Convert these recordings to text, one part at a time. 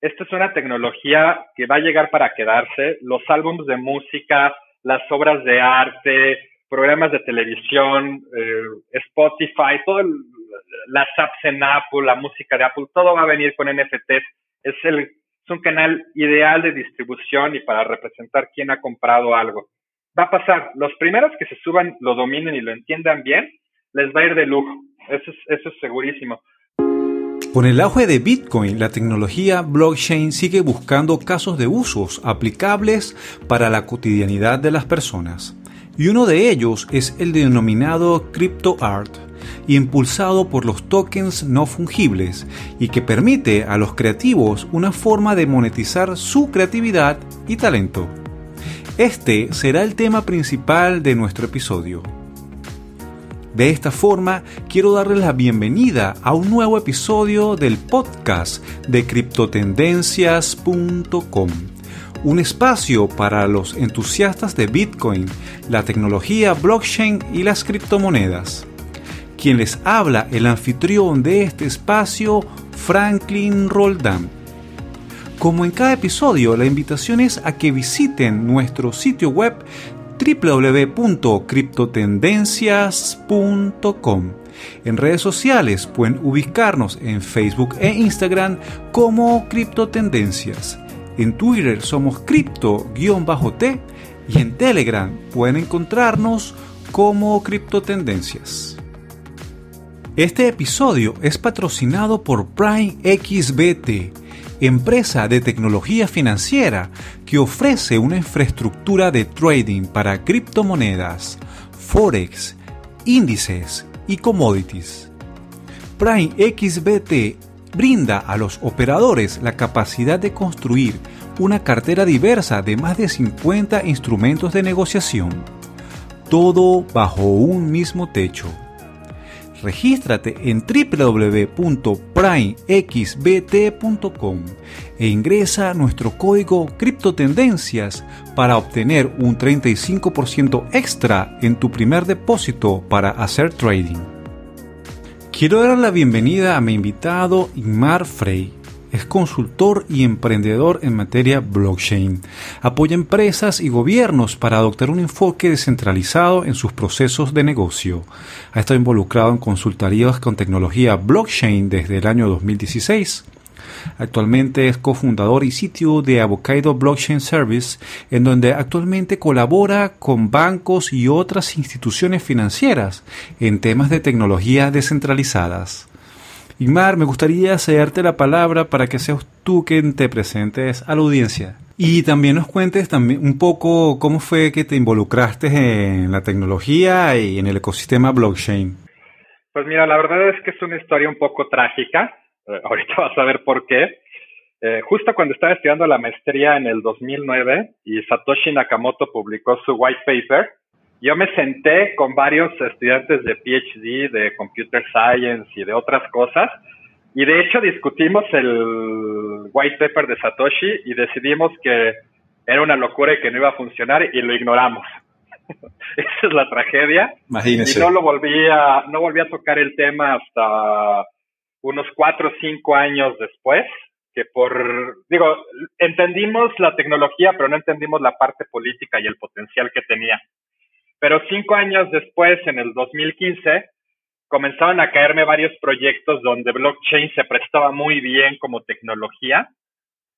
esta es una tecnología que va a llegar para quedarse. Los álbumes de música, las obras de arte, programas de televisión, eh, Spotify, todo las apps en Apple, la música de Apple, todo va a venir con NFTs. Es, el, es un canal ideal de distribución y para representar quién ha comprado algo. Va a pasar, los primeros que se suban, lo dominen y lo entiendan bien, les va a ir de lujo. Eso es, eso es segurísimo. Con el auge de Bitcoin, la tecnología blockchain sigue buscando casos de usos aplicables para la cotidianidad de las personas. Y uno de ellos es el denominado crypto art, impulsado por los tokens no fungibles y que permite a los creativos una forma de monetizar su creatividad y talento. Este será el tema principal de nuestro episodio. De esta forma, quiero darles la bienvenida a un nuevo episodio del podcast de criptotendencias.com, un espacio para los entusiastas de Bitcoin, la tecnología blockchain y las criptomonedas. Quien les habla, el anfitrión de este espacio, Franklin Roldán. Como en cada episodio, la invitación es a que visiten nuestro sitio web www.criptotendencias.com. En redes sociales pueden ubicarnos en Facebook e Instagram como Criptotendencias. En Twitter somos cripto-t y en Telegram pueden encontrarnos como Criptotendencias. Este episodio es patrocinado por Prime XBT empresa de tecnología financiera que ofrece una infraestructura de trading para criptomonedas, forex, índices y commodities. Prime XBT brinda a los operadores la capacidad de construir una cartera diversa de más de 50 instrumentos de negociación, todo bajo un mismo techo. Regístrate en www.primexbt.com e ingresa nuestro código Criptotendencias para obtener un 35% extra en tu primer depósito para hacer trading. Quiero dar la bienvenida a mi invitado Inmar Frey es consultor y emprendedor en materia blockchain. Apoya empresas y gobiernos para adoptar un enfoque descentralizado en sus procesos de negocio. Ha estado involucrado en consultorías con tecnología blockchain desde el año 2016. Actualmente es cofundador y sitio de Avocado Blockchain Service, en donde actualmente colabora con bancos y otras instituciones financieras en temas de tecnología descentralizadas. Igmar, me gustaría cederte la palabra para que seas tú quien te presentes a la audiencia. Y también nos cuentes también un poco cómo fue que te involucraste en la tecnología y en el ecosistema blockchain. Pues mira, la verdad es que es una historia un poco trágica. Eh, ahorita vas a ver por qué. Eh, justo cuando estaba estudiando la maestría en el 2009 y Satoshi Nakamoto publicó su white paper, yo me senté con varios estudiantes de PhD, de Computer Science y de otras cosas, y de hecho discutimos el white paper de Satoshi y decidimos que era una locura y que no iba a funcionar y lo ignoramos. Esa es la tragedia. Imagínese. Y no lo volví a, no volví a tocar el tema hasta unos cuatro o cinco años después, que por, digo, entendimos la tecnología, pero no entendimos la parte política y el potencial que tenía. Pero cinco años después, en el 2015, comenzaron a caerme varios proyectos donde blockchain se prestaba muy bien como tecnología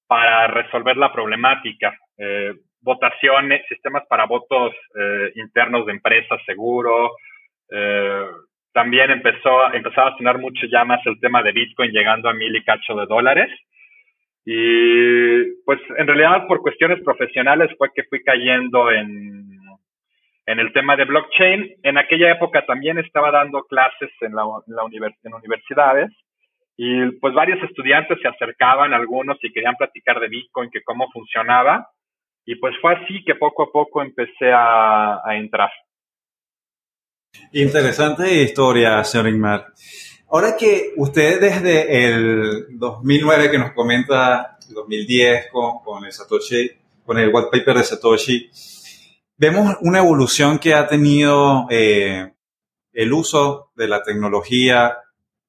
para resolver la problemática. Eh, votaciones, sistemas para votos eh, internos de empresas, seguro. Eh, también empezó, empezaba a sonar mucho ya más el tema de Bitcoin llegando a mil y cacho de dólares. Y pues en realidad por cuestiones profesionales fue que fui cayendo en en el tema de blockchain. En aquella época también estaba dando clases en, la, en, universidades y pues varios estudiantes se acercaban, algunos y querían platicar de Bitcoin, que cómo funcionaba. Y pues fue así que poco a poco empecé a, entrar. Interesante historia, señor Inmar. Ahora que usted desde el 2009 que nos comenta, 2010 con, con el Satoshi, con el white paper de Satoshi, vemos una evolución que ha tenido eh, el uso de la tecnología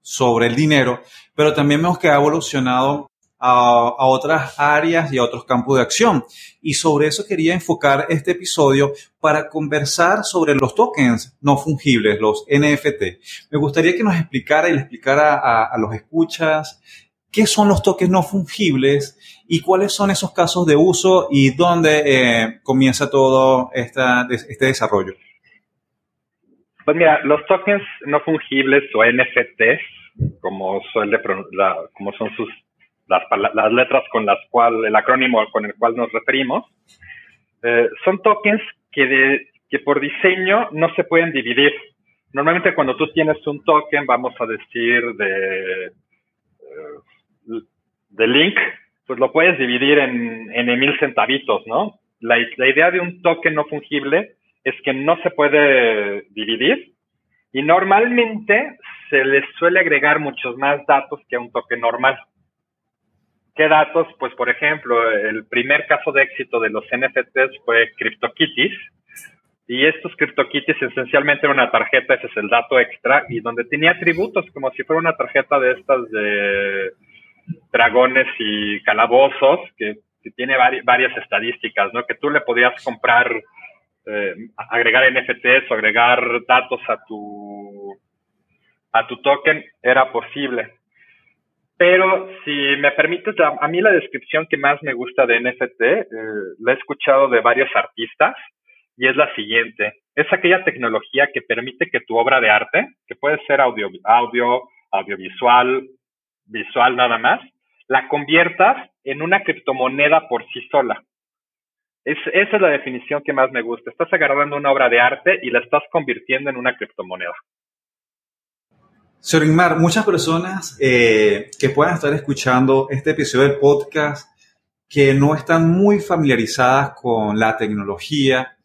sobre el dinero, pero también vemos que ha evolucionado a, otras áreas y a otros campos de acción. Y sobre eso quería enfocar este episodio para conversar sobre los tokens no fungibles, los NFT. Me gustaría que nos explicara y le explicara a, los escuchas qué son los tokens no fungibles y cuáles son esos casos de uso y dónde eh, comienza todo este desarrollo. Pues mira, los tokens no fungibles o NFTs, como, suele, como son sus las, las, letras con las cuales, el acrónimo con el cual nos referimos, eh, son tokens que, de, que por diseño no se pueden dividir. Normalmente cuando tú tienes un token, vamos a decir de, eh, de link, pues lo puedes dividir en, en mil centavitos, ¿no? La, la idea de un token no fungible es que no se puede dividir y normalmente se les suele agregar muchos más datos que un token normal. ¿Qué datos? Pues, por ejemplo, el primer caso de éxito de los NFTs fue CryptoKitties. Y estos CryptoKitties esencialmente era una tarjeta, ese es el dato extra, y donde tenía atributos como si fuera una tarjeta de estas de dragones y calabozos, que, tiene varias estadísticas, ¿no? Que tú le podías comprar eh, agregar NFTs o agregar datos a tu, a tu token era posible. Pero si me permites, a, mí la descripción que más me gusta de NFT, eh, la he escuchado de varios artistas y es la siguiente. Es aquella tecnología que permite que tu obra de arte, que puede ser audio, audio audiovisual, visual nada más, la conviertas en una criptomoneda por sí sola. Es, esa es la definición que más me gusta. Estás agarrando una obra de arte y la estás convirtiendo en una criptomoneda. Señor Inmar, muchas personas eh, que puedan estar escuchando este episodio del podcast que no están muy familiarizadas con la tecnología,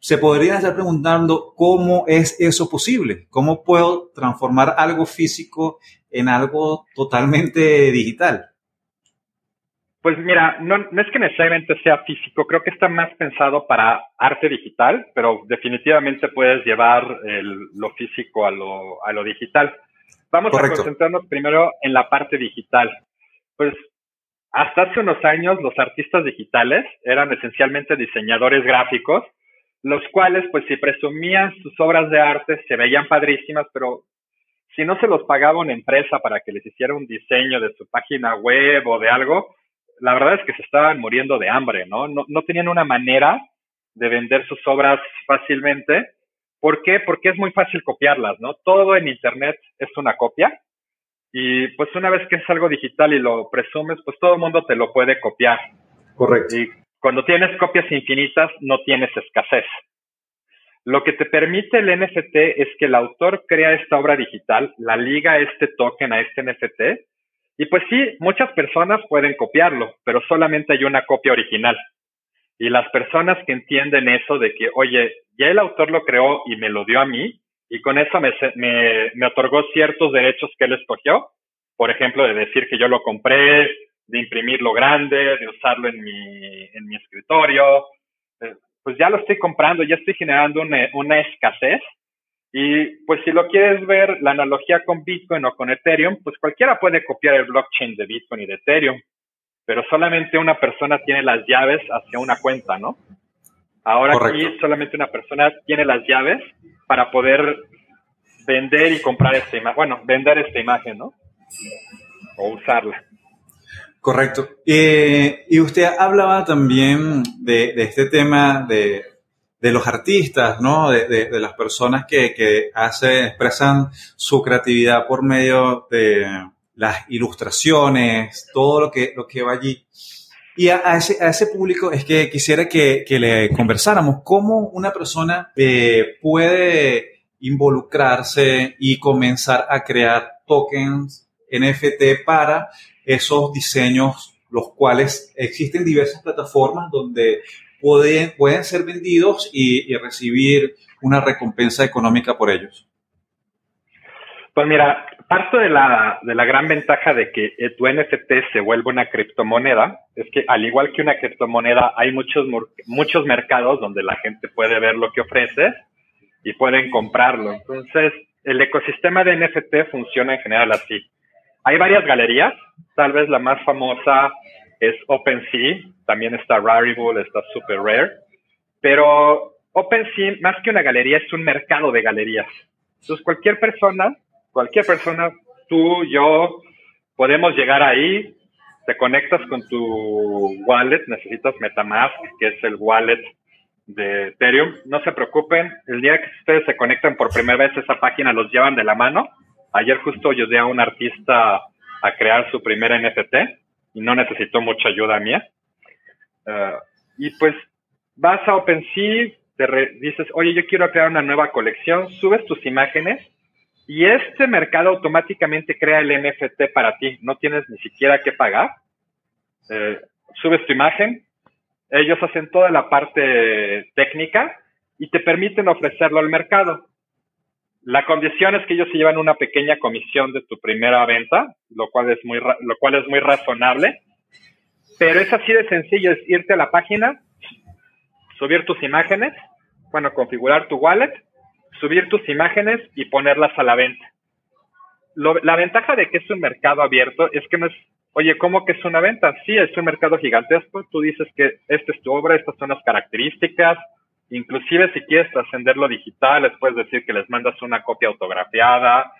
se podrían estar preguntando cómo es eso posible, cómo puedo transformar algo físico en algo totalmente digital. Pues mira, no, no, es que necesariamente sea físico, creo que está más pensado para arte digital, pero definitivamente puedes llevar lo físico a lo, a lo digital. Vamos a concentrarnos primero en la parte digital. Pues hasta hace unos años los artistas digitales eran esencialmente diseñadores gráficos, los cuales pues si presumían sus obras de arte se veían padrísimas, pero si no se los pagaba una empresa para que les hiciera un diseño de su página web o de algo, la verdad es que se estaban muriendo de hambre, ¿no? No, no tenían una manera de vender sus obras fácilmente. ¿Por qué? Porque es muy fácil copiarlas, ¿no? Todo en Internet es una copia. Y pues una vez que es algo digital y lo presumes, pues todo el mundo te lo puede copiar. Correcto. Y cuando tienes copias infinitas, no tienes escasez. Lo que te permite el NFT es que el autor crea esta obra digital, la liga este token a este NFT y pues sí, muchas personas pueden copiarlo, pero solamente hay una copia original. Y las personas que entienden eso de que, oye, ya el autor lo creó y me lo dio a mí, y con eso me, me, otorgó ciertos derechos que él escogió, por ejemplo, de decir que yo lo compré, de imprimirlo grande, de usarlo en mi, en mi escritorio, eh, pues ya lo estoy comprando, ya estoy generando una, una escasez y pues si lo quieres ver, la analogía con Bitcoin o con Ethereum, pues cualquiera puede copiar el blockchain de Bitcoin y de Ethereum, pero solamente una persona tiene las llaves hacia una cuenta, ¿no? Ahora aquí solamente una persona tiene las llaves para poder vender y comprar esta imagen, bueno, vender esta imagen, ¿no? O usarla. Correcto. Eh, y usted hablaba también de este tema de de los artistas, ¿no? De, de, las personas que, que hacen, expresan su creatividad por medio de las ilustraciones, todo lo que, lo que va allí. Y a, ese, a ese público es que quisiera que, que le conversáramos cómo una persona eh, puede involucrarse y comenzar a crear tokens NFT para esos diseños, los cuales existen diversas plataformas donde pueden, pueden ser vendidos y, recibir una recompensa económica por ellos? Pues mira, parte de la, de la gran ventaja de que tu NFT se vuelva una criptomoneda es que al igual que una criptomoneda hay muchos, muchos mercados donde la gente puede ver lo que ofrece y pueden comprarlo. Entonces, el ecosistema de NFT funciona en general así. Hay varias galerías, tal vez la más famosa es OpenSea, también está Rarible, está Super Rare, pero OpenSea, más que una galería, es un mercado de galerías. Entonces, cualquier persona, cualquier persona, tú, yo, podemos llegar ahí, te conectas con tu wallet, necesitas Metamask, que es el wallet de Ethereum. No se preocupen, el día que ustedes se conectan por primera vez, esa página los llevan de la mano. Ayer justo ayudé a un artista a crear su primer NFT y no necesitó mucha ayuda mía. Eh, y pues vas a OpenSea, te dices, oye, yo quiero crear una nueva colección, subes tus imágenes y este mercado automáticamente crea el NFT para ti. No tienes ni siquiera que pagar. Eh, subes tu imagen, ellos hacen toda la parte técnica y te permiten ofrecerlo al mercado. La condición es que ellos se llevan una pequeña comisión de tu primera venta, lo cual es muy, lo cual es muy razonable. Pero es así de sencillo, es irte a la página, subir tus imágenes, bueno, configurar tu wallet, subir tus imágenes y ponerlas a la venta. la ventaja de que es un mercado abierto es que no es, oye, ¿cómo que es una venta? Sí, es un mercado gigantesco. Tú dices que esta es tu obra, estas son las características. Inclusive si quieres trascenderlo digital, les puedes decir que les mandas una copia autografiada.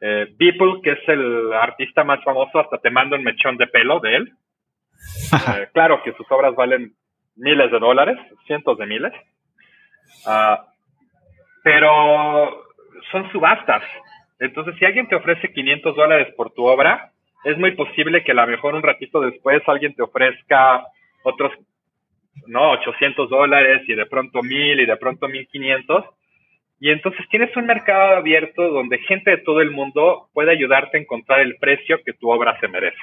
Eh, Beeple, que es el artista más famoso, hasta te manda un mechón de pelo de él. Eh, claro que sus obras valen miles de dólares, cientos de miles. Uh, pero son subastas. Entonces, si alguien te ofrece 500 dólares por tu obra, es muy posible que a lo mejor un ratito después alguien te ofrezca otros, no, 800 dólares y de pronto 1000 y de pronto 1500. Y entonces tienes un mercado abierto donde gente de todo el mundo puede ayudarte a encontrar el precio que tu obra se merece.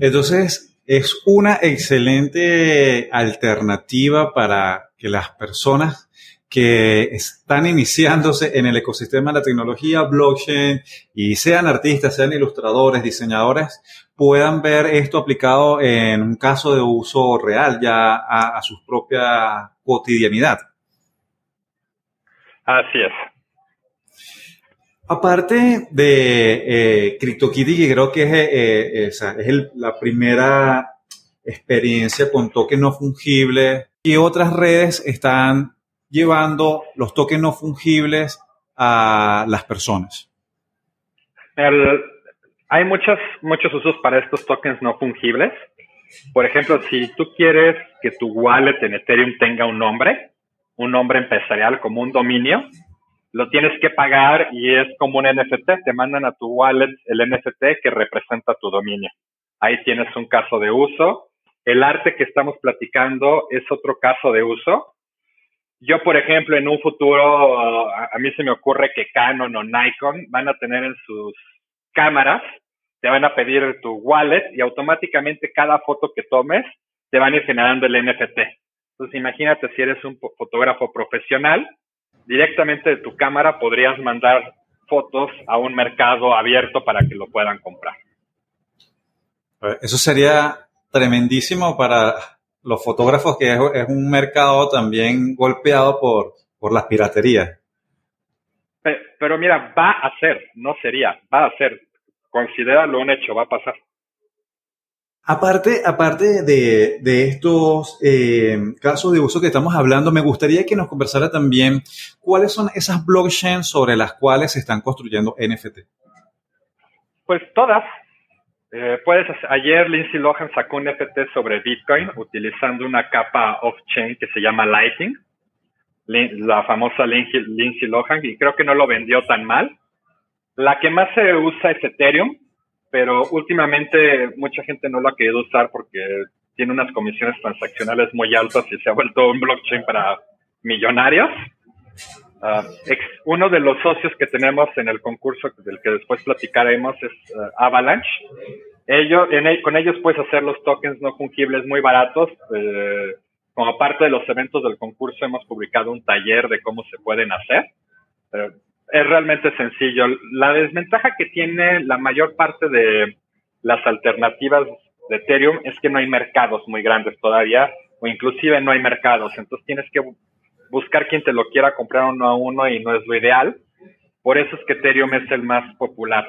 Entonces, es una excelente alternativa para que las personas que están iniciándose en el ecosistema de la tecnología blockchain y sean artistas, sean ilustradores, diseñadores, puedan ver esto aplicado en un caso de uso real ya a, su propia cotidianidad. Así es. Aparte de eh, CryptoKitty, que creo que es, eh, eh, la primera experiencia con token no fungible, y otras redes están llevando los tokens no fungibles a las personas? hay muchos, muchos usos para estos tokens no fungibles. Por ejemplo, si tú quieres que tu wallet en Ethereum tenga un nombre, un nombre empresarial como un dominio, lo tienes que pagar y es como un NFT. Te mandan a tu wallet el NFT que representa tu dominio. Ahí tienes un caso de uso. El arte que estamos platicando es otro caso de uso. Yo, por ejemplo, en un futuro, a, mí se me ocurre que Canon o Nikon van a tener en sus cámaras, te van a pedir tu wallet y automáticamente cada foto que tomes te van a ir generando el NFT. Entonces, imagínate si eres un fotógrafo profesional, directamente de tu cámara podrías mandar fotos a un mercado abierto para que lo puedan comprar. Eso sería tremendísimo para los fotógrafos, que es, un mercado también golpeado por, por las piraterías. Pero, mira, va a ser, no sería, va a ser. Considéralo un hecho, va a pasar. Aparte, aparte de, de estos eh, casos de uso que estamos hablando, me gustaría que nos conversara también cuáles son esas blockchains sobre las cuales se están construyendo NFT. Pues todas, eh, puedes, ayer Lindsay Lohan sacó un NFT sobre Bitcoin utilizando una capa off-chain que se llama Lightning, la famosa Lindsay Lohan, y creo que no lo vendió tan mal. La que más se usa es Ethereum, pero últimamente mucha gente no lo ha querido usar porque tiene unas comisiones transaccionales muy altas y se ha vuelto un blockchain para millonarios. Ah, uno de los socios que tenemos en el concurso del que después platicaremos es ah, Avalanche. Ellos, en, con ellos puedes hacer los tokens no fungibles muy baratos. Eh, como parte de los eventos del concurso hemos publicado un taller de cómo se pueden hacer. es realmente sencillo. La desventaja que tiene la mayor parte de las alternativas de Ethereum es que no hay mercados muy grandes todavía o inclusive no hay mercados. Entonces tienes que buscar quien te lo quiera comprar uno a uno y no es lo ideal. Por eso es que Ethereum es el más popular.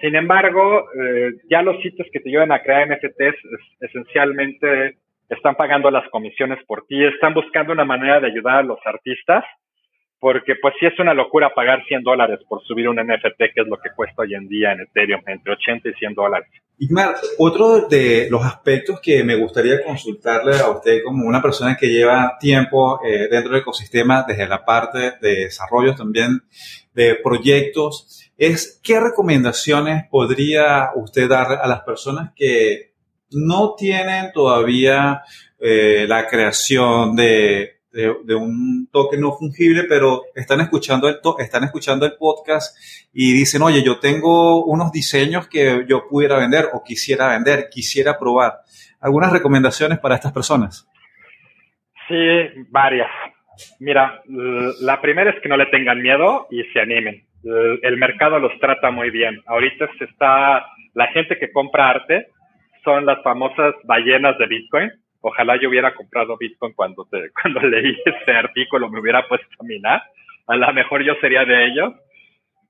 Sin embargo, eh, ya los sitios que te ayudan a crear NFTs esencialmente están pagando las comisiones por ti, están buscando una manera de ayudar a los artistas porque pues sí es una locura pagar 100 dólares por subir un NFT, que es lo que cuesta hoy en día en Ethereum, entre 80 y 100 dólares. Igmar, otro de los aspectos que me gustaría consultarle a usted como una persona que lleva tiempo eh, dentro del ecosistema, desde la parte de desarrollo también de proyectos, es qué recomendaciones podría usted dar a las personas que no tienen todavía eh, la creación de de, un token no fungible, pero están escuchando, el están escuchando el podcast y dicen, oye, yo tengo unos diseños que yo pudiera vender o quisiera vender, quisiera probar. ¿Algunas recomendaciones para estas personas? Sí, varias. Mira, la primera es que no le tengan miedo y se animen. El mercado los trata muy bien. Ahorita se está, la gente que compra arte son las famosas ballenas de Bitcoin Ojalá yo hubiera comprado Bitcoin cuando, te, cuando leí ese artículo, me hubiera puesto a minar. A lo mejor yo sería de ellos.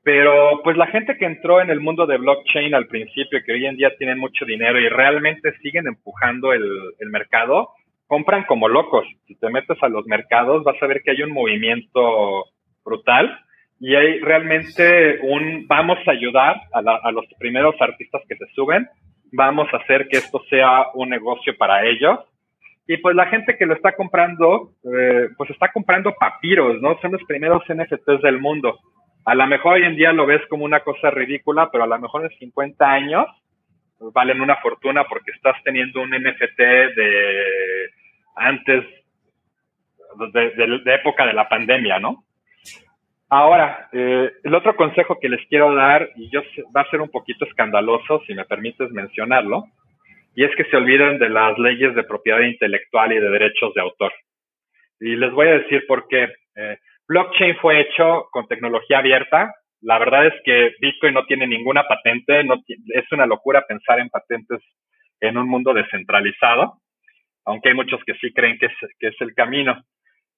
Pero pues la gente que entró en el mundo de blockchain al principio, que hoy en día tienen mucho dinero y realmente siguen empujando el, el mercado, compran como locos. Si te metes a los mercados, vas a ver que hay un movimiento brutal y hay realmente un vamos a ayudar a, a, los primeros artistas que se suben, vamos a hacer que esto sea un negocio para ellos y pues la gente que lo está comprando, eh, pues está comprando papiros, ¿no? Son los primeros NFTs del mundo. A lo mejor hoy en día lo ves como una cosa ridícula, pero a lo mejor en 50 años valen una fortuna porque estás teniendo un NFT de antes, de, de, época de la pandemia, ¿no? Ahora, eh, el otro consejo que les quiero dar, y yo va a ser un poquito escandaloso, si me permites mencionarlo, y es que se olviden de las leyes de propiedad intelectual y de derechos de autor. Y les voy a decir por qué. Eh, blockchain fue hecho con tecnología abierta. La verdad es que Bitcoin no tiene ninguna patente, no es una locura pensar en patentes en un mundo descentralizado, aunque hay muchos que sí creen que es, que es el camino.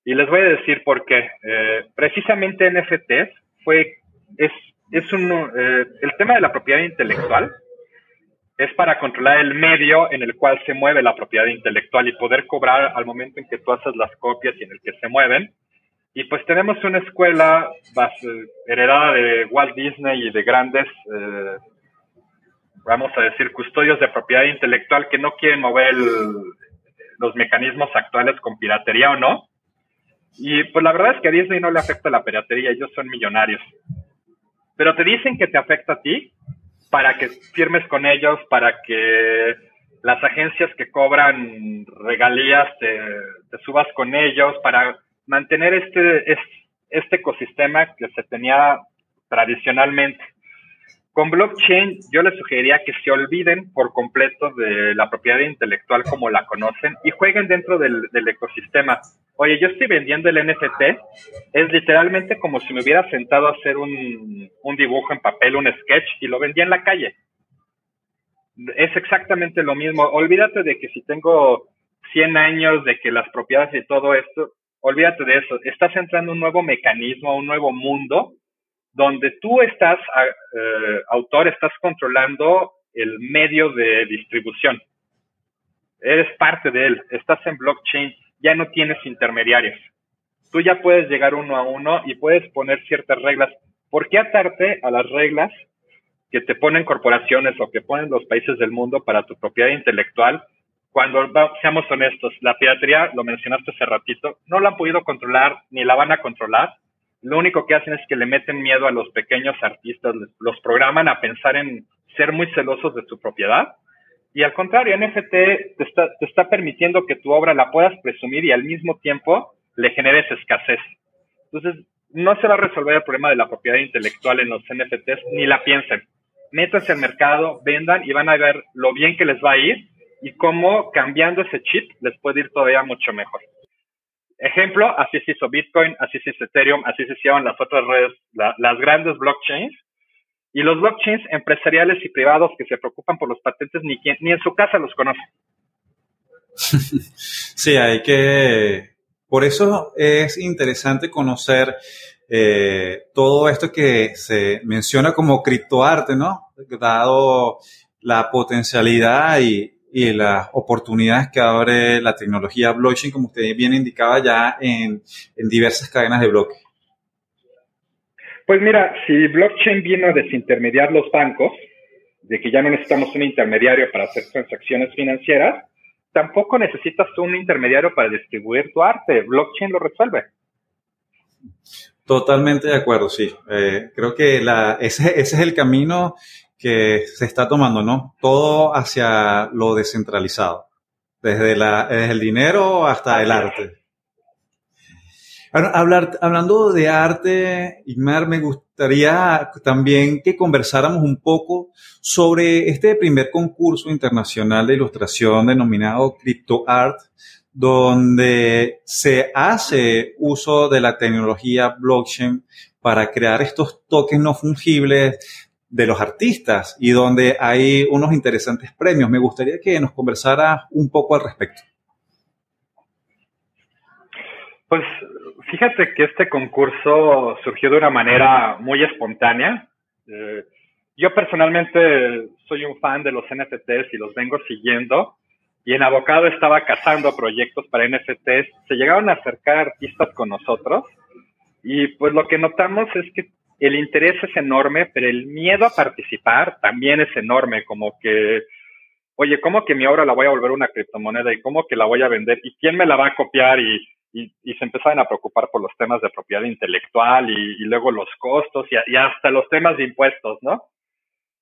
Y les voy a decir por qué. Eh, precisamente NFTs fue, es, es un, eh, el tema de la propiedad intelectual es para controlar el medio en el cual se mueve la propiedad intelectual y poder cobrar al momento en que tú haces las copias y en el que se mueven. Y pues tenemos una escuela heredada de Walt Disney y de grandes, eh, vamos a decir, custodios de propiedad intelectual que no quieren mover los mecanismos actuales con piratería o no. Y pues la verdad es que a Disney no le afecta la piratería, ellos son millonarios. Pero te dicen que te afecta a ti para que firmes con ellos, para que las agencias que cobran regalías te, subas con ellos, para mantener este, este ecosistema que se tenía tradicionalmente. Con blockchain yo les sugeriría que se olviden por completo de la propiedad intelectual como la conocen y jueguen dentro del, ecosistema. Oye, yo estoy vendiendo el NFT, es literalmente como si me hubiera sentado a hacer un, un dibujo en papel, un sketch y lo vendía en la calle. Es exactamente lo mismo. Olvídate de que si tengo 100 años, de que las propiedades y todo esto, olvídate de eso. Estás entrando en un nuevo mecanismo, un nuevo mundo donde tú estás, eh, autor, estás controlando el medio de distribución. Eres parte de él, estás en blockchain, ya no tienes intermediarios. Tú ya puedes llegar uno a uno y puedes poner ciertas reglas. ¿Por qué atarte a las reglas que te ponen corporaciones o que ponen los países del mundo para tu propiedad intelectual? Cuando seamos honestos, la piratería, lo mencionaste hace ratito, no la han podido controlar ni la van a controlar lo único que hacen es que le meten miedo a los pequeños artistas, los programan a pensar en ser muy celosos de su propiedad. Y al contrario, NFT te está, te está permitiendo que tu obra la puedas presumir y al mismo tiempo le generes escasez. Entonces, no se va a resolver el problema de la propiedad intelectual en los NFTs, ni la piensen. Métanse al mercado, vendan y van a ver lo bien que les va a ir y cómo cambiando ese chip les puede ir todavía mucho mejor. Ejemplo, así se hizo Bitcoin, así se hizo Ethereum, así se hicieron las otras redes, las grandes blockchains. Y los blockchains empresariales y privados que se preocupan por los patentes ni, ni en su casa los conocen. sí, hay que... Por eso es interesante conocer eh, todo esto que se menciona como criptoarte, ¿no? Dado la potencialidad y, y las oportunidades que abre la tecnología blockchain, como usted bien indicaba, ya en, en diversas cadenas de bloques. Pues mira, si blockchain vino a desintermediar los bancos, de que ya no necesitamos un intermediario para hacer transacciones financieras, tampoco necesitas un intermediario para distribuir tu arte. Blockchain lo resuelve. Totalmente de acuerdo, sí. Eh, creo que la, ese, ese es el camino que se está tomando, ¿no? Todo hacia lo descentralizado, desde, la, desde el dinero hasta el arte. Hablar, hablando de arte, Igmar, me gustaría también que conversáramos un poco sobre este primer concurso internacional de ilustración denominado Crypto Art, donde se hace uso de la tecnología blockchain para crear estos tokens no fungibles de los artistas y donde hay unos interesantes premios. Me gustaría que nos conversara un poco al respecto. Pues fíjate que este concurso surgió de una manera muy espontánea. Eh, yo personalmente soy un fan de los NFTs y los vengo siguiendo. Y en Abocado estaba cazando proyectos para NFTs. Se llegaron a acercar artistas con nosotros. Y pues lo que notamos es que el interés es enorme, pero el miedo a participar también es enorme. Como que, oye, ¿cómo que mi obra la voy a volver una criptomoneda? ¿Y cómo que la voy a vender? ¿Y quién me la va a copiar? Y y, y, se empezaban a preocupar por los temas de propiedad intelectual y, y luego los costos y, y, hasta los temas de impuestos, ¿no?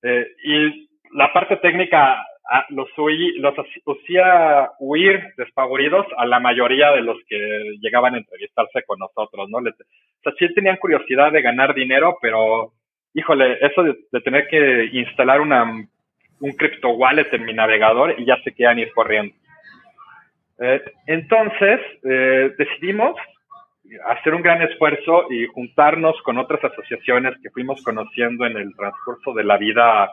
Eh, y la parte técnica ah, los, huí, los hacía huir despavoridos a la mayoría de los que llegaban a entrevistarse con nosotros, ¿no? O sea, sí tenían curiosidad de ganar dinero, pero, híjole, eso de, de tener que instalar una, un crypto wallet en mi navegador y ya se quedan ir corriendo. Eh, entonces, eh, decidimos hacer un gran esfuerzo y juntarnos con otras asociaciones que fuimos conociendo en el transcurso de la vida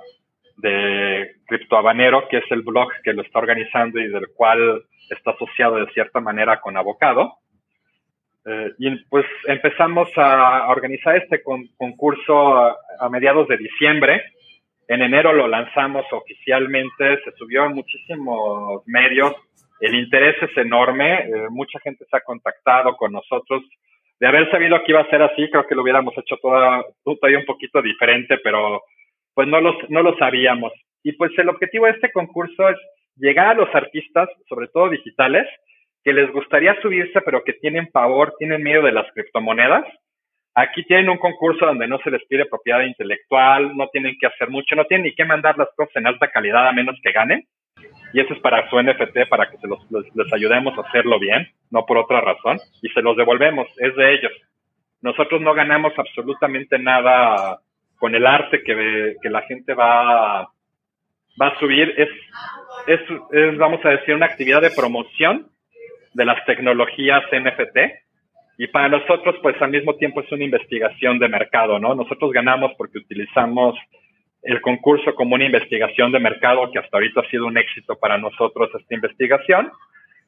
de Criptohabanero, que es el blog que lo está organizando y del cual está asociado de cierta manera con Abocado. Eh, y pues empezamos a organizar este con, concurso a, a, mediados de diciembre. En enero lo lanzamos oficialmente, se subió en muchísimos medios, el interés es enorme, eh, mucha gente se ha contactado con nosotros. De haber sabido que iba a ser así, creo que lo hubiéramos hecho toda, todavía un poquito diferente, pero pues no, los, no lo sabíamos. Y pues el objetivo de este concurso es llegar a los artistas, sobre todo digitales, que les gustaría subirse, pero que tienen pavor, tienen miedo de las criptomonedas. Aquí tienen un concurso donde no se les pide propiedad intelectual, no tienen que hacer mucho, no tienen ni que mandar las cosas en alta calidad a menos que ganen y eso es para su NFT, para que se los, les, ayudemos a hacerlo bien, no por otra razón, y se los devolvemos, es de ellos. Nosotros no ganamos absolutamente nada con el arte que, que la gente va, va a subir, es, es, es, vamos a decir, una actividad de promoción de las tecnologías NFT, y para nosotros, pues al mismo tiempo es una investigación de mercado, ¿no? Nosotros ganamos porque utilizamos el concurso como una investigación de mercado que hasta ahorita ha sido un éxito para nosotros esta investigación.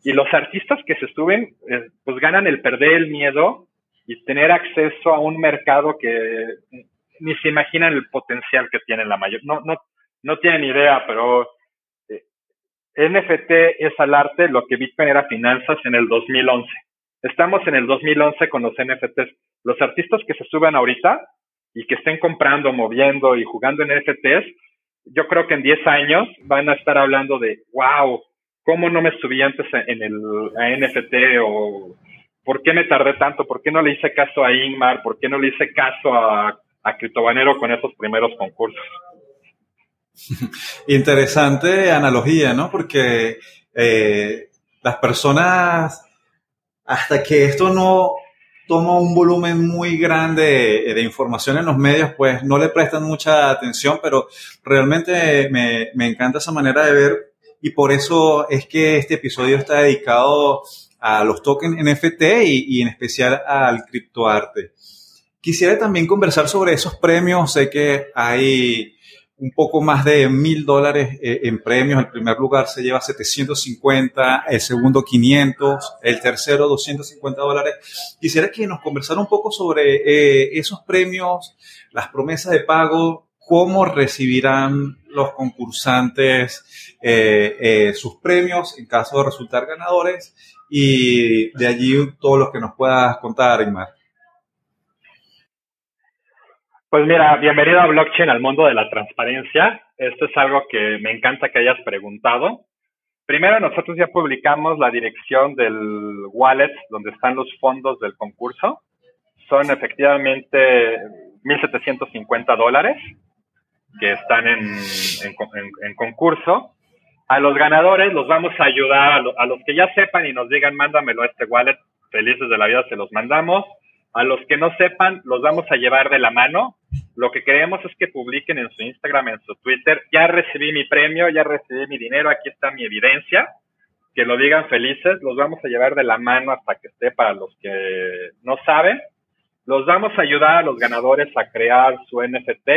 Y los artistas que se suben, eh, pues ganan el perder el miedo y tener acceso a un mercado que ni se imaginan el potencial que tiene la mayor. No, no, no tienen idea, pero eh, NFT es al arte lo que Bitcoin era finanzas en el 2011. Estamos en el 2011 con los NFTs. Los artistas que se suben ahorita y que estén comprando, moviendo y jugando en NFTs, yo creo que en 10 años van a estar hablando de, wow, ¿cómo no me subí antes en el NFT? O ¿por qué me tardé tanto? ¿Por qué no le hice caso a Ingmar? ¿Por qué no le hice caso a, a Criptobanero con esos primeros concursos? Interesante analogía, ¿no? Porque eh, las personas, hasta que esto no toma un volumen muy grande de, información en los medios, pues no le prestan mucha atención, pero realmente me, me, encanta esa manera de ver y por eso es que este episodio está dedicado a los tokens NFT y, y en especial al criptoarte. Quisiera también conversar sobre esos premios. Sé que hay un poco más de mil dólares eh, en premios. El primer lugar se lleva 750, el segundo 500, el tercero 250 dólares. Quisiera que nos conversara un poco sobre eh, esos premios, las promesas de pago, cómo recibirán los concursantes eh, sus premios en caso de resultar ganadores y de allí todo lo que nos puedas contar, Inmar. Pues mira, bienvenido a Blockchain, al mundo de la transparencia. Esto es algo que me encanta que hayas preguntado. Primero, nosotros ya publicamos la dirección del wallet donde están los fondos del concurso. Son efectivamente 1.750 dólares que están en, concurso. A los ganadores los vamos a ayudar, a, a los que ya sepan y nos digan, mándamelo a este wallet, felices de la vida se los mandamos. A los que no sepan, los vamos a llevar de la mano lo que queremos es que publiquen en su Instagram, en su Twitter, ya recibí mi premio, ya recibí mi dinero, aquí está mi evidencia, que lo digan felices, los vamos a llevar de la mano hasta que esté para los que no saben. Los vamos a ayudar a los ganadores a crear su NFT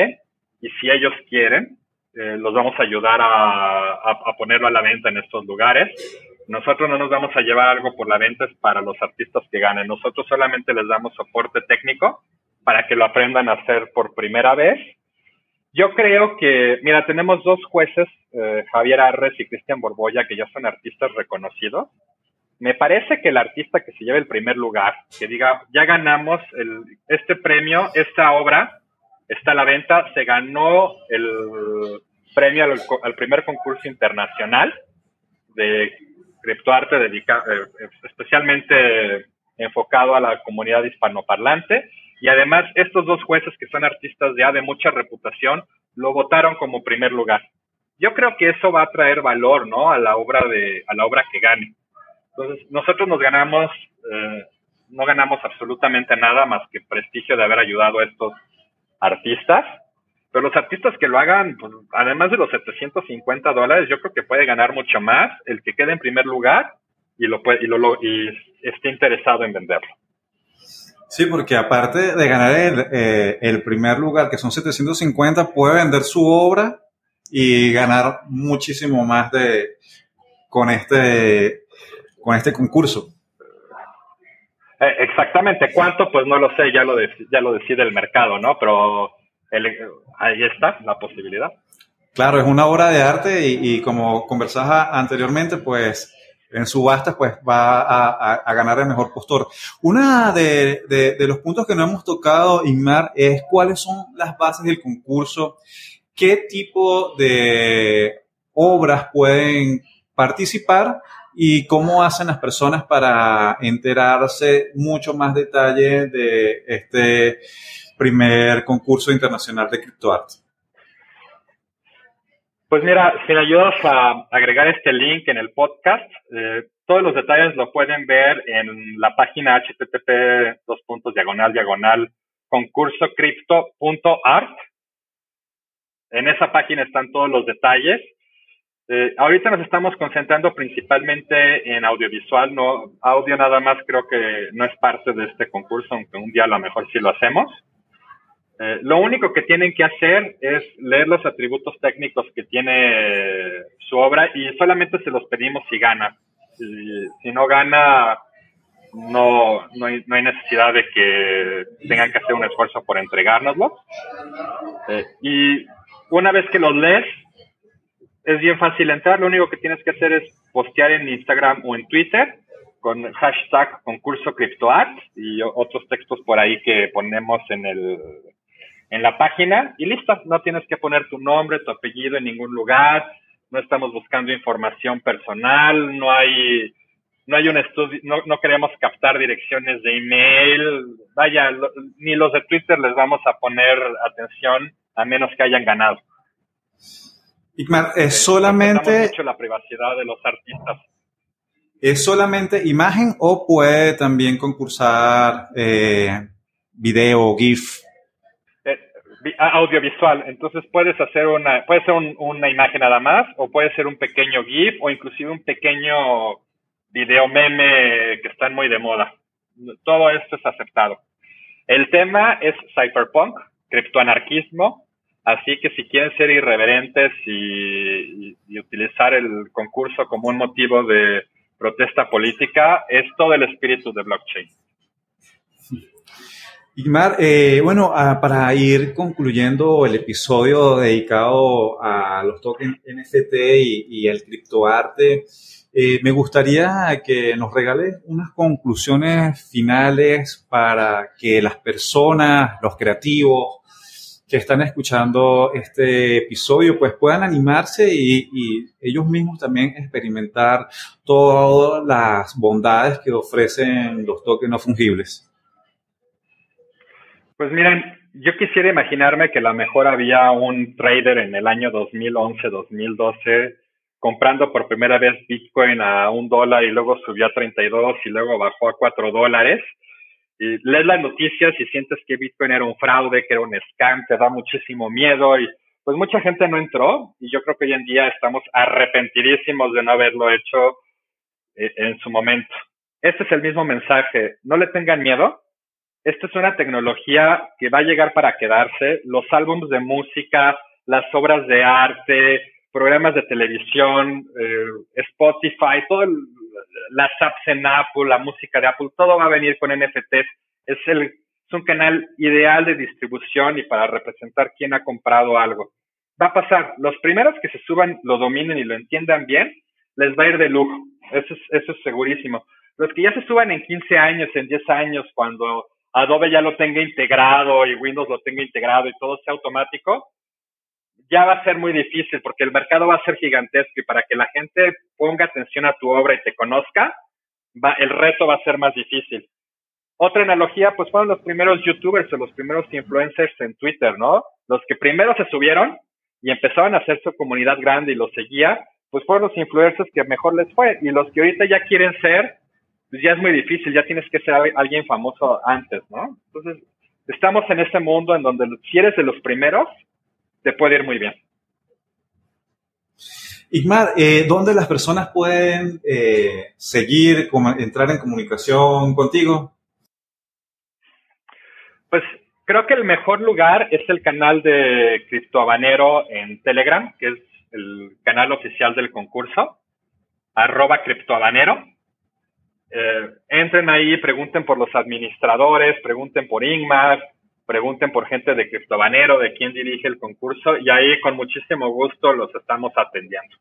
y si ellos quieren, eh, los vamos a ayudar a, a, ponerlo a la venta en estos lugares. Nosotros no nos vamos a llevar algo por la venta, es para los artistas que ganen. Nosotros solamente les damos soporte técnico para que lo aprendan a hacer por primera vez. Yo creo que, mira, tenemos dos jueces, eh, Javier Arres y Cristian Borboya, que ya son artistas reconocidos. Me parece que el artista que se lleve el primer lugar, que diga, ya ganamos el, este premio, esta obra está a la venta, se ganó el premio al, primer concurso internacional de criptoarte dedicado, eh, especialmente enfocado a la comunidad hispanoparlante y además, estos dos jueces que son artistas ya de mucha reputación, lo votaron como primer lugar. Yo creo que eso va a traer valor, ¿no? A la obra de, a la obra que gane. Entonces, nosotros nos ganamos, eh, no ganamos absolutamente nada más que prestigio de haber ayudado a estos artistas. Pero los artistas que lo hagan, pues, además de los 750 dólares, yo creo que puede ganar mucho más el que quede en primer lugar y lo puede, y lo, y esté interesado en venderlo. Sí, porque aparte de ganar el, eh, el, primer lugar, que son 750, puede vender su obra y ganar muchísimo más de con este con este concurso. Eh, exactamente, cuánto pues no lo sé, ya lo ya lo decide el mercado, ¿no? Pero ahí está la posibilidad. Claro, es una obra de arte y, y como conversaba anteriormente, pues en subastas, pues va a, ganar el mejor postor. Una de, los puntos que no hemos tocado, Inmar, es cuáles son las bases del concurso, qué tipo de obras pueden participar y cómo hacen las personas para enterarse mucho más detalle de este primer concurso internacional de criptoarte. Pues mira, si me ayudas a agregar este link en el podcast, eh, todos los detalles lo pueden ver en la página http dos puntos diagonal diagonal concursocripto.art. En esa página están todos los detalles. Eh, ahorita nos estamos concentrando principalmente en audiovisual, no audio nada más creo que no es parte de este concurso, aunque un día a lo mejor sí lo hacemos. Eh, lo único que tienen que hacer es leer los atributos técnicos que tiene su obra y solamente se los pedimos si gana. Si, no gana, no, no, hay, necesidad de que tengan que hacer un esfuerzo por entregárnoslos. Eh, y una vez que los lees, es bien fácil entrar. Lo único que tienes que hacer es postear en Instagram o en Twitter con hashtag concurso CryptoArt y otros textos por ahí que ponemos en el, en la página y listo, no tienes que poner tu nombre, tu apellido en ningún lugar, no estamos buscando información personal, no hay no hay un estudio, no, no queremos captar direcciones de email, vaya, ni los de Twitter les vamos a poner atención a menos que hayan ganado. Igmar, es eh, solamente... mucho la privacidad de los artistas. ¿Es solamente imagen o puede también concursar eh, video, GIF? Audiovisual. Entonces puedes hacer una, puede ser una imagen nada más, o puede ser un pequeño GIF, o inclusive un pequeño video meme que están muy de moda. Todo esto es aceptado. El tema es cypherpunk, criptoanarquismo. Así que si quieren ser irreverentes y, utilizar el concurso como un motivo de protesta política, es todo el espíritu de blockchain. Igmar, eh, bueno, ah, para ir concluyendo el episodio dedicado a los tokens NFT y, el criptoarte, eh, me gustaría que nos regales unas conclusiones finales para que las personas, los creativos que están escuchando este episodio, pues puedan animarse y, ellos mismos también experimentar todas las bondades que ofrecen los tokens no fungibles. Pues miren, yo quisiera imaginarme que a lo mejor había un trader en el año 2011, 2012 comprando por primera vez Bitcoin a un dólar y luego subió a 32 y luego bajó a 4 dólares. Y lees las noticias y sientes que Bitcoin era un fraude, que era un scam, te da muchísimo miedo y pues mucha gente no entró y yo creo que hoy en día estamos arrepentidísimos de no haberlo hecho eh, en su momento. Este es el mismo mensaje, no le tengan miedo. Esta es una tecnología que va a llegar para quedarse. Los álbumes de música, las obras de arte, programas de televisión, eh, Spotify, todas las apps en Apple, la música de Apple, todo va a venir con NFTs. Es, el, es un canal ideal de distribución y para representar quién ha comprado algo. Va a pasar, los primeros que se suban, lo dominen y lo entiendan bien, les va a ir de lujo. Eso es, eso es segurísimo. Los que ya se suban en 15 años, en 10 años, cuando Adobe ya lo tenga integrado y Windows lo tenga integrado y todo sea automático, ya va a ser muy difícil porque el mercado va a ser gigantesco y para que la gente ponga atención a tu obra y te conozca, va, el reto va a ser más difícil. Otra analogía, pues fueron los primeros youtubers o los primeros influencers en Twitter, ¿no? Los que primero se subieron y empezaron a hacer su comunidad grande y los seguía, pues fueron los influencers que mejor les fue. Y los que ahorita ya quieren ser, pues ya es muy difícil, ya tienes que ser alguien famoso antes, ¿no? Entonces, estamos en ese mundo en donde si eres de los primeros, te puede ir muy bien. Igmar, eh, ¿dónde las personas pueden eh, seguir, entrar en comunicación contigo? Pues creo que el mejor lugar es el canal de Criptoabanero en Telegram, que es el canal oficial del concurso, arroba Criptoabanero. Eh, entren ahí, pregunten por los administradores, pregunten por Igmar, pregunten por gente de Criptobanero, de quién dirige el concurso, y ahí con muchísimo gusto los estamos atendiendo.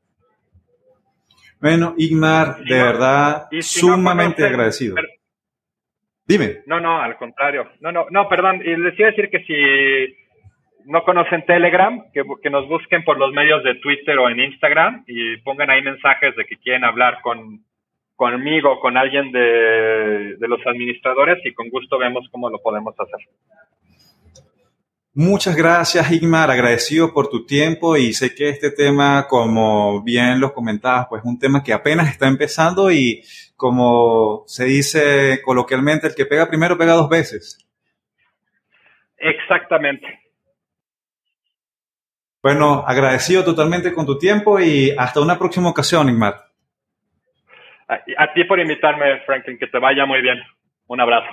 Bueno, Igmar, de verdad, sumamente agradecido. Dime. No, no, al contrario. No, no, no, perdón. Y les iba a decir que si no conocen Telegram, que, que, nos busquen por los medios de Twitter o en Instagram y pongan ahí mensajes de que quieren hablar con conmigo, con alguien de, de los administradores y con gusto vemos cómo lo podemos hacer. Muchas gracias, Igmar. Agradecido por tu tiempo y sé que este tema, como bien lo comentabas, pues es un tema que apenas está empezando y como se dice coloquialmente, el que pega primero pega dos veces. Exactamente. Bueno, agradecido totalmente con tu tiempo y hasta una próxima ocasión, Igmar. A, ti por invitarme, Franklin. Que te vaya muy bien. Un abrazo.